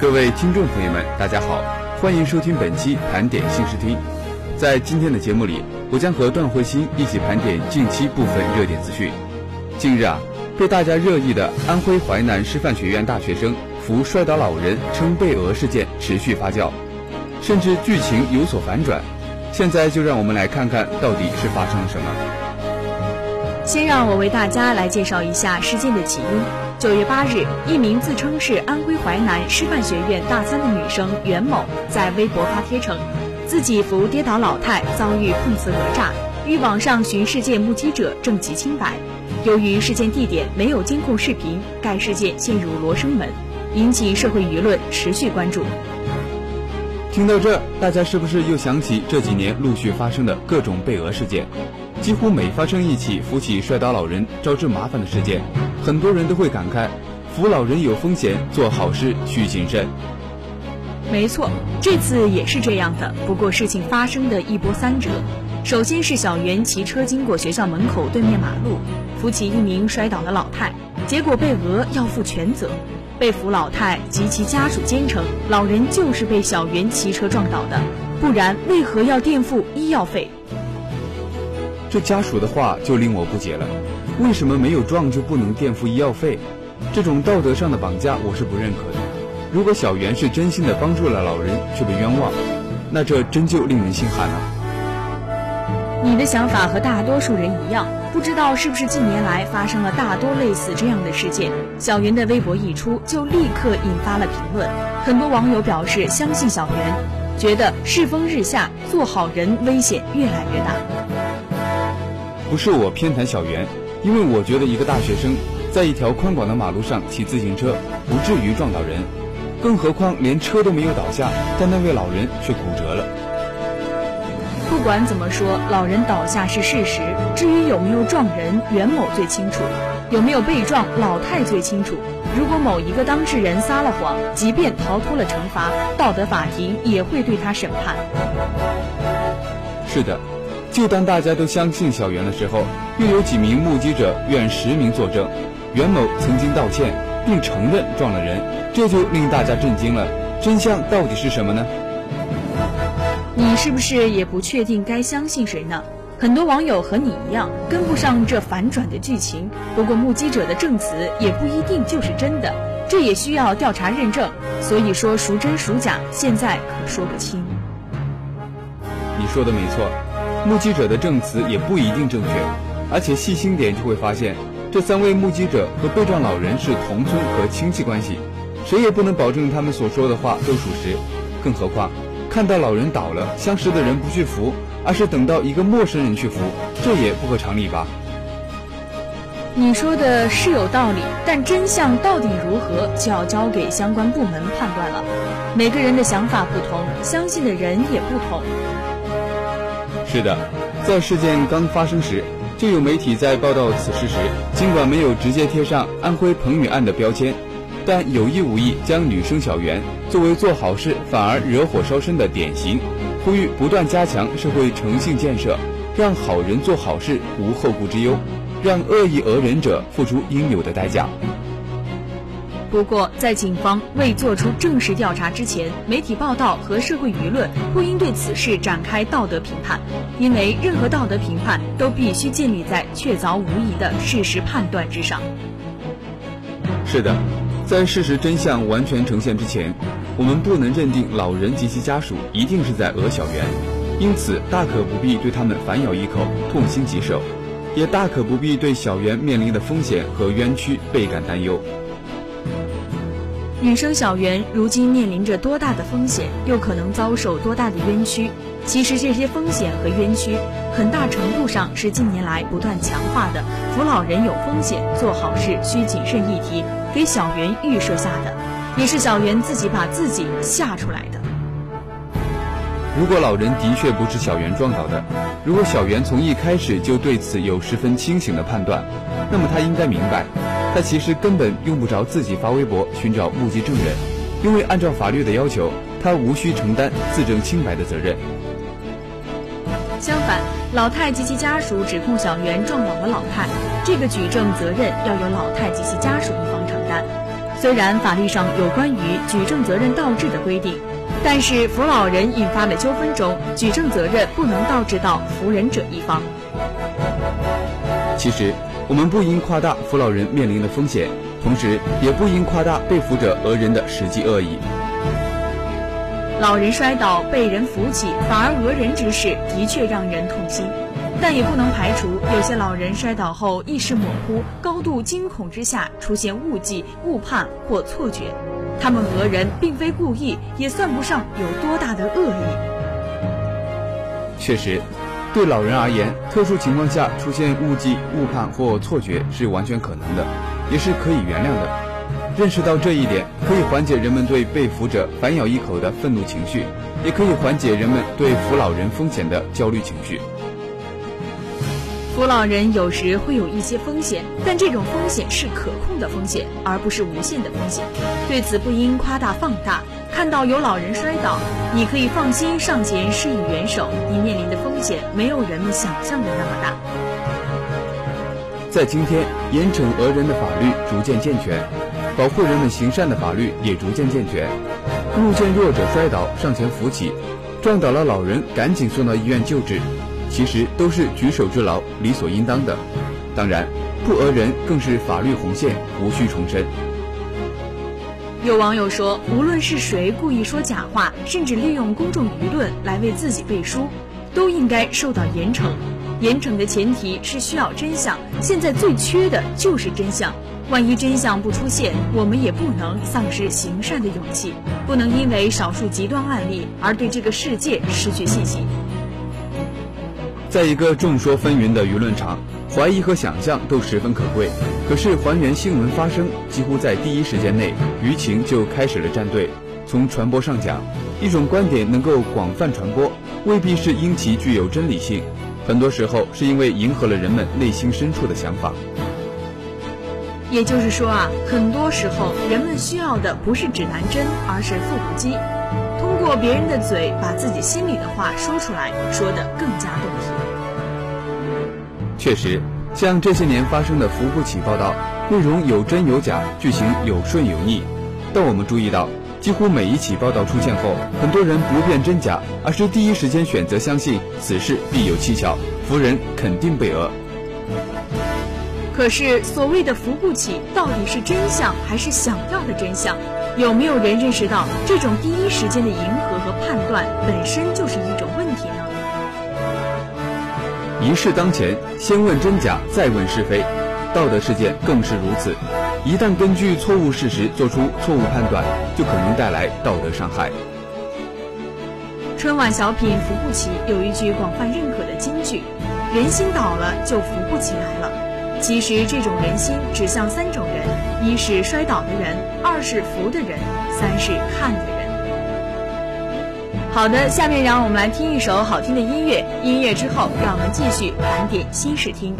各位听众朋友们，大家好，欢迎收听本期盘点新视听。在今天的节目里，我将和段慧欣一起盘点近期部分热点资讯。近日啊，被大家热议的安徽淮南师范学院大学生扶摔倒老人称被讹事件持续发酵，甚至剧情有所反转。现在就让我们来看看到底是发生了什么。先让我为大家来介绍一下事件的起因。九月八日，一名自称是安徽淮南师范学院大三的女生袁某在微博发帖称，自己扶跌倒老太遭遇碰瓷讹诈，欲网上寻事件目击者证其清白。由于事件地点没有监控视频，该事件陷入罗生门，引起社会舆论持续关注。听到这，大家是不是又想起这几年陆续发生的各种被讹事件？几乎每发生一起扶起摔倒老人招致麻烦的事件，很多人都会感慨：扶老人有风险，做好事需谨慎。没错，这次也是这样的。不过事情发生的一波三折。首先是小袁骑车经过学校门口对面马路，扶起一名摔倒的老太，结果被讹要负全责。被扶老太及其家属坚称，老人就是被小袁骑车撞倒的，不然为何要垫付医药费？这家属的话就令我不解了，为什么没有撞就不能垫付医药费？这种道德上的绑架我是不认可的。如果小袁是真心的帮助了老人却被冤枉，那这真就令人心寒了。你的想法和大多数人一样，不知道是不是近年来发生了大多类似这样的事件？小袁的微博一出就立刻引发了评论，很多网友表示相信小袁，觉得世风日下，做好人危险越来越大。不是我偏袒小袁，因为我觉得一个大学生在一条宽广的马路上骑自行车，不至于撞到人，更何况连车都没有倒下，但那位老人却骨折了。不管怎么说，老人倒下是事实，至于有没有撞人，袁某最清楚；有没有被撞，老太最清楚。如果某一个当事人撒了谎，即便逃脱了惩罚，道德法庭也会对他审判。是的。就当大家都相信小袁的时候，又有几名目击者愿实名作证，袁某曾经道歉并承认撞了人，这就令大家震惊了。真相到底是什么呢？你是不是也不确定该相信谁呢？很多网友和你一样跟不上这反转的剧情。不过目击者的证词也不一定就是真的，这也需要调查认证。所以说孰真孰假，现在可说不清。你说的没错。目击者的证词也不一定正确，而且细心点就会发现，这三位目击者和被撞老人是同村和亲戚关系，谁也不能保证他们所说的话都属实。更何况，看到老人倒了，相识的人不去扶，而是等到一个陌生人去扶，这也不合常理吧？你说的是有道理，但真相到底如何，就要交给相关部门判断了。每个人的想法不同，相信的人也不同。是的，在事件刚发生时，就有媒体在报道此事时，尽管没有直接贴上安徽彭宇案的标签，但有意无意将女生小袁作为做好事反而惹火烧身的典型，呼吁不断加强社会诚信建设，让好人做好事无后顾之忧，让恶意讹人者付出应有的代价。不过，在警方未做出正式调查之前，媒体报道和社会舆论不应对此事展开道德评判，因为任何道德评判都必须建立在确凿无疑的事实判断之上。是的，在事实真相完全呈现之前，我们不能认定老人及其家属一定是在讹小袁，因此大可不必对他们反咬一口、痛心疾首，也大可不必对小袁面临的风险和冤屈倍感担忧。女生小袁如今面临着多大的风险，又可能遭受多大的冤屈？其实这些风险和冤屈，很大程度上是近年来不断强化的“扶老人有风险，做好事需谨慎”议题给小袁预设下的，也是小袁自己把自己吓出来的。如果老人的确不是小袁撞倒的，如果小袁从一开始就对此有十分清醒的判断，那么他应该明白。他其实根本用不着自己发微博寻找目击证人，因为按照法律的要求，他无需承担自证清白的责任。相反，老太及其家属指控小袁撞倒了老太，这个举证责任要由老太及其家属一方承担。虽然法律上有关于举证责任倒置的规定，但是扶老人引发的纠纷中，举证责任不能倒置到扶人者一方。其实。我们不应夸大扶老人面临的风险，同时也不应夸大被扶者讹人的实际恶意。老人摔倒被人扶起，反而讹人之事，的确让人痛心。但也不能排除有些老人摔倒后意识模糊，高度惊恐之下出现误记、误判或错觉，他们讹人并非故意，也算不上有多大的恶意。确实。对老人而言，特殊情况下出现误记、误判或错觉是完全可能的，也是可以原谅的。认识到这一点，可以缓解人们对被扶者反咬一口的愤怒情绪，也可以缓解人们对扶老人风险的焦虑情绪。扶老人有时会有一些风险，但这种风险是可控的风险，而不是无限的风险。对此不应夸大放大。看到有老人摔倒，你可以放心上前施以援手。你面临的风险没有人们想象的那么大。在今天，严惩讹人的法律逐渐健全，保护人们行善的法律也逐渐健全。路见弱者摔倒，上前扶起；撞倒了老人，赶紧送到医院救治。其实都是举手之劳，理所应当的。当然，不讹人更是法律红线，无需重申。有网友说，无论是谁故意说假话，甚至利用公众舆论来为自己背书，都应该受到严惩。严惩的前提是需要真相，现在最缺的就是真相。万一真相不出现，我们也不能丧失行善的勇气，不能因为少数极端案例而对这个世界失去信心。在一个众说纷纭的舆论场，怀疑和想象都十分可贵。可是还原新闻发生，几乎在第一时间内，舆情就开始了站队。从传播上讲，一种观点能够广泛传播，未必是因其具有真理性，很多时候是因为迎合了人们内心深处的想法。也就是说啊，很多时候人们需要的不是指南针，而是复读机。通过别人的嘴，把自己心里的话说出来，说得更加动听。确实，像这些年发生的扶不起报道，内容有真有假，剧情有顺有逆。但我们注意到，几乎每一起报道出现后，很多人不辨真假，而是第一时间选择相信此事必有蹊跷，扶人肯定被讹。可是，所谓的扶不起，到底是真相还是想要的真相？有没有人认识到，这种第一时间的迎合和判断本身就是一种问题呢？一事当前，先问真假，再问是非。道德事件更是如此，一旦根据错误事实做出错误判断，就可能带来道德伤害。春晚小品《扶不起》有一句广泛认可的金句：“人心倒了，就扶不起来了。”其实这种人心指向三种人：一是摔倒的人，二是扶的人，三是看的人。好的，下面让我们来听一首好听的音乐。音乐之后，让我们继续盘点新视听。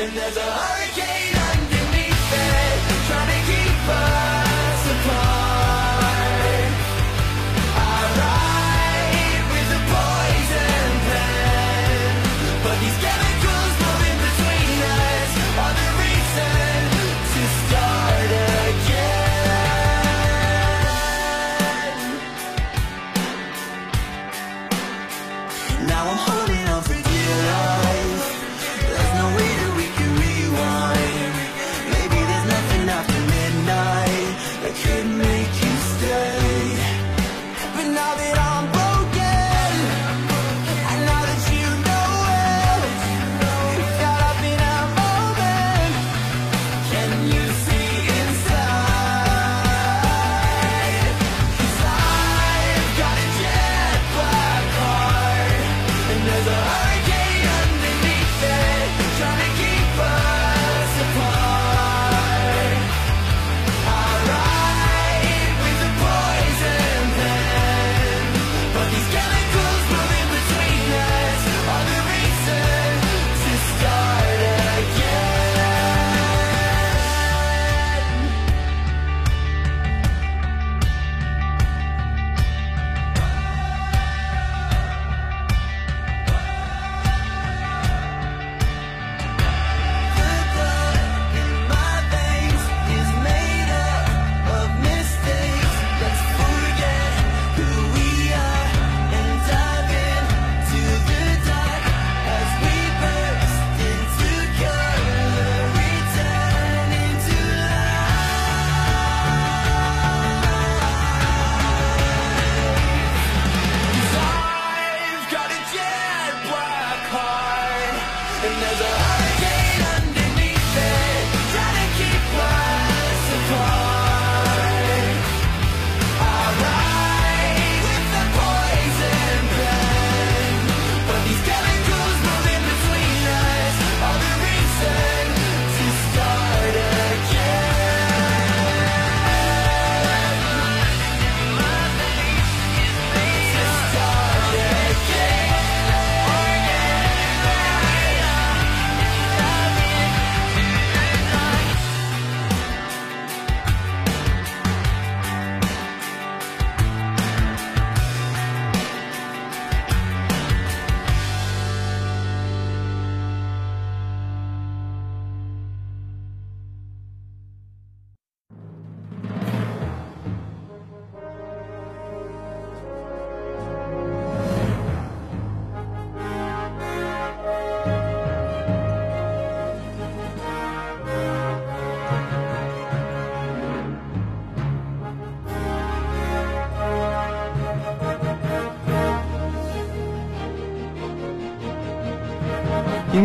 And there's a hurricane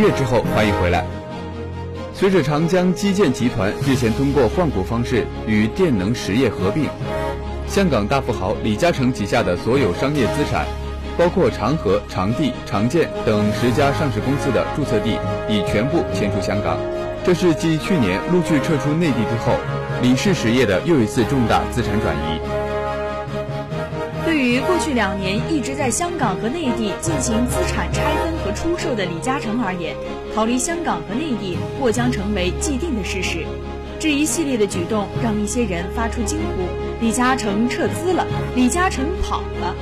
乐之后，欢迎回来。随着长江基建集团日前通过换股方式与电能实业合并，香港大富豪李嘉诚旗下的所有商业资产，包括长和、长地、长建等十家上市公司的注册地，已全部迁出香港。这是继去年陆续撤出内地之后，李氏实业的又一次重大资产转移。去两年一直在香港和内地进行资产拆分和出售的李嘉诚而言，逃离香港和内地或将成为既定的事实。这一系列的举动让一些人发出惊呼：“李嘉诚撤资了，李嘉诚跑了。”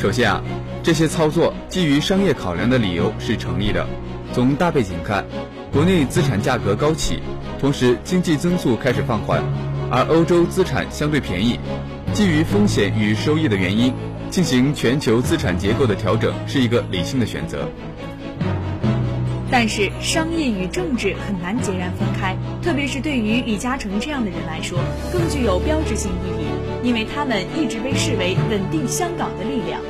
首先啊，这些操作基于商业考量的理由是成立的。从大背景看，国内资产价格高企，同时经济增速开始放缓，而欧洲资产相对便宜，基于风险与收益的原因，进行全球资产结构的调整是一个理性的选择。但是，商业与政治很难截然分开，特别是对于李嘉诚这样的人来说，更具有标志性意义，因为他们一直被视为稳定香港的力量。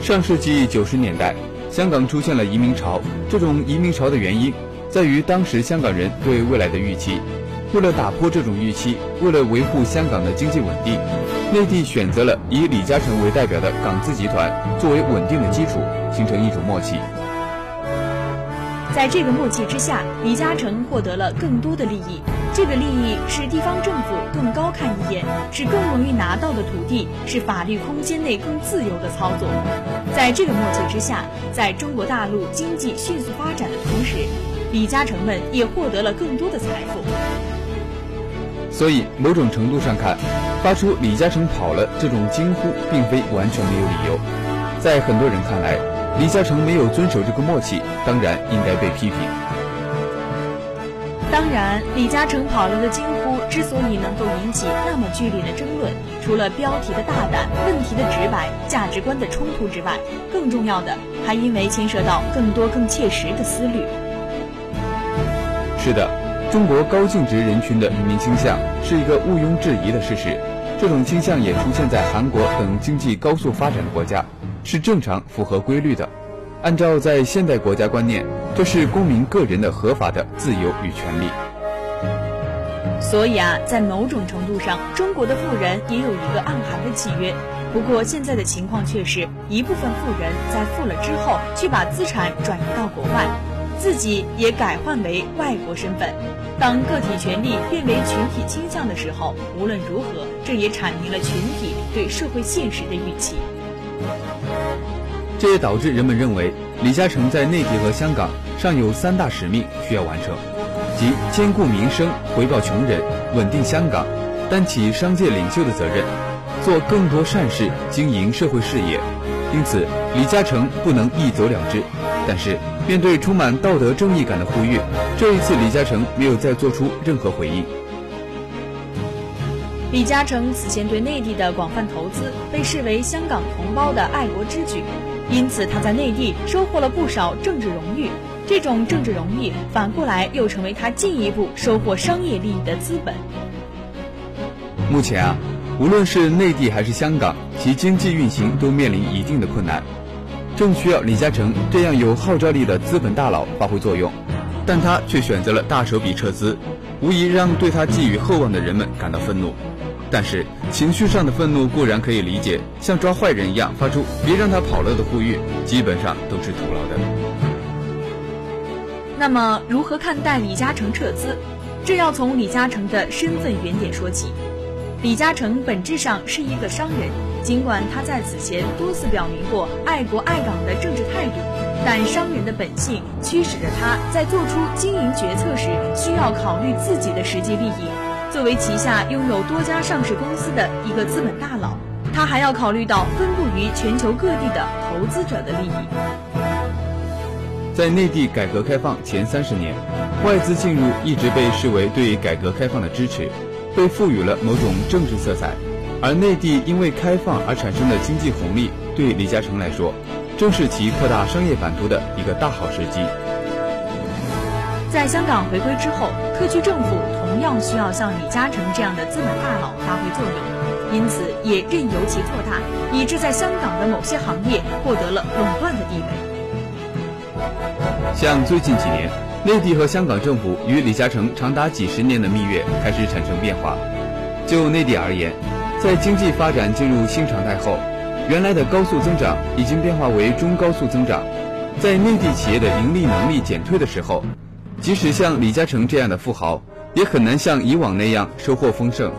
上世纪九十年代，香港出现了移民潮，这种移民潮的原因在于当时香港人对未来的预期。为了打破这种预期，为了维护香港的经济稳定，内地选择了以李嘉诚为代表的港资集团作为稳定的基础，形成一种默契。在这个默契之下，李嘉诚获得了更多的利益，这个利益是地方政府更高看一眼，是更容易拿到的土地，是法律空间内更自由的操作。在这个默契之下，在中国大陆经济迅速发展的同时，李嘉诚们也获得了更多的财富。所以，某种程度上看，发出“李嘉诚跑了”这种惊呼，并非完全没有理由。在很多人看来，李嘉诚没有遵守这个默契，当然应该被批评。当然，李嘉诚跑了的惊呼之所以能够引起那么剧烈的争论，除了标题的大胆、问题的直白、价值观的冲突之外，更重要的还因为牵涉到更多更切实的思虑。是的，中国高净值人群的移民倾向是一个毋庸置疑的事实。这种倾向也出现在韩国等经济高速发展的国家，是正常、符合规律的。按照在现代国家观念，这是公民个人的合法的自由与权利。所以啊，在某种程度上，中国的富人也有一个暗含的契约。不过现在的情况却是一部分富人在富了之后，去把资产转移到国外，自己也改换为外国身份。当个体权利变为群体倾向的时候，无论如何，这也阐明了群体对社会现实的预期。这也导致人们认为，李嘉诚在内地和香港尚有三大使命需要完成，即兼顾民生、回报穷人、稳定香港，担起商界领袖的责任，做更多善事，经营社会事业。因此，李嘉诚不能一走了之。但是，面对充满道德正义感的呼吁，这一次李嘉诚没有再做出任何回应。李嘉诚此前对内地的广泛投资，被视为香港同胞的爱国之举，因此他在内地收获了不少政治荣誉。这种政治荣誉反过来又成为他进一步收获商业利益的资本。目前啊，无论是内地还是香港，其经济运行都面临一定的困难。正需要李嘉诚这样有号召力的资本大佬发挥作用，但他却选择了大手笔撤资，无疑让对他寄予厚望的人们感到愤怒。但是情绪上的愤怒固然可以理解，像抓坏人一样发出“别让他跑了”的呼吁，基本上都是徒劳的。那么，如何看待李嘉诚撤资？这要从李嘉诚的身份原点说起。李嘉诚本质上是一个商人，尽管他在此前多次表明过爱国爱港的政治态度，但商人的本性驱使着他在做出经营决策时需要考虑自己的实际利益。作为旗下拥有多家上市公司的一个资本大佬，他还要考虑到分布于全球各地的投资者的利益。在内地改革开放前三十年，外资进入一直被视为对改革开放的支持。被赋予了某种政治色彩，而内地因为开放而产生的经济红利，对李嘉诚来说，正是其扩大商业版图的一个大好时机。在香港回归之后，特区政府同样需要像李嘉诚这样的资本大佬发挥作用，因此也任由其做大，以致在香港的某些行业获得了垄断的地位。像最近几年。内地和香港政府与李嘉诚长达几十年的蜜月开始产生变化。就内地而言，在经济发展进入新常态后，原来的高速增长已经变化为中高速增长。在内地企业的盈利能力减退的时候，即使像李嘉诚这样的富豪，也很难像以往那样收获丰盛。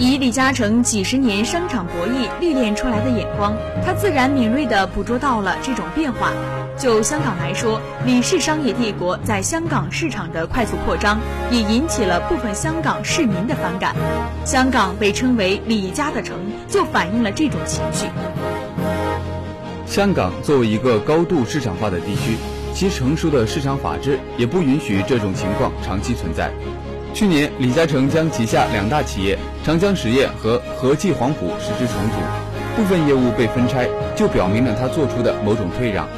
以李嘉诚几十年商场博弈历练出来的眼光，他自然敏锐地捕捉到了这种变化。就香港来说，李氏商业帝国在香港市场的快速扩张，也引起了部分香港市民的反感。香港被称为“李家的城”，就反映了这种情绪。香港作为一个高度市场化的地区，其成熟的市场法制也不允许这种情况长期存在。去年，李嘉诚将旗下两大企业长江实业和和记黄埔实施重组，部分业务被分拆，就表明了他做出的某种退让。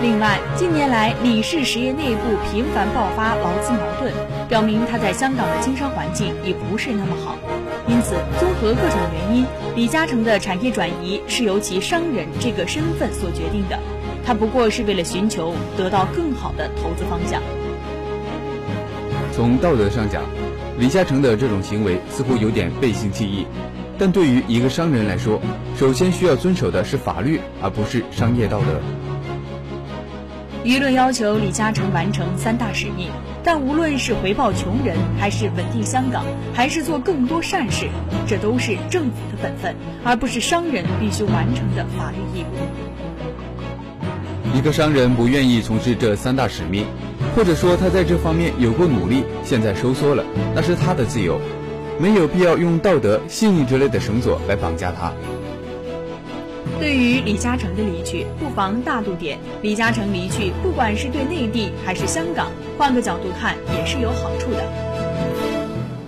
另外，近年来李氏实业内部频繁爆发劳资矛盾，表明他在香港的经商环境也不是那么好。因此，综合各种原因，李嘉诚的产业转移是由其商人这个身份所决定的。他不过是为了寻求得到更好的投资方向。从道德上讲，李嘉诚的这种行为似乎有点背信弃义，但对于一个商人来说，首先需要遵守的是法律，而不是商业道德。舆论要求李嘉诚完成三大使命，但无论是回报穷人，还是稳定香港，还是做更多善事，这都是政府的本分，而不是商人必须完成的法律义务。一个商人不愿意从事这三大使命，或者说他在这方面有过努力，现在收缩了，那是他的自由，没有必要用道德、信誉之类的绳索来绑架他。对于李嘉诚的离去，不妨大度点。李嘉诚离去，不管是对内地还是香港，换个角度看也是有好处的。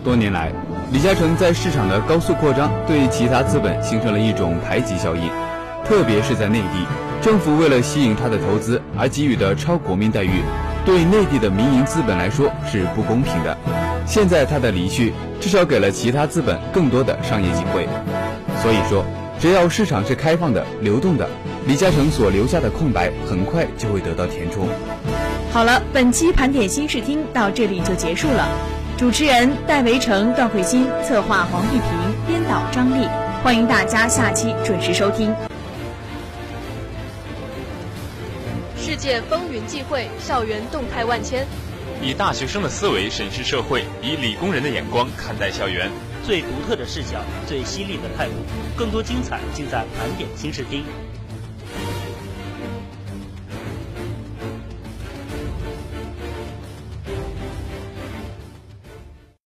多年来，李嘉诚在市场的高速扩张，对其他资本形成了一种排挤效应，特别是在内地，政府为了吸引他的投资而给予的超国民待遇，对内地的民营资本来说是不公平的。现在他的离去，至少给了其他资本更多的商业机会。所以说。只要市场是开放的、流动的，李嘉诚所留下的空白很快就会得到填充。好了，本期盘点新视听到这里就结束了。主持人戴维成、段慧欣，策划黄玉平，编导张丽。欢迎大家下期准时收听。界风云际会，校园动态万千。以大学生的思维审视社会，以理工人的眼光看待校园。最独特的视角，最犀利的态度，更多精彩尽在盘点新视听。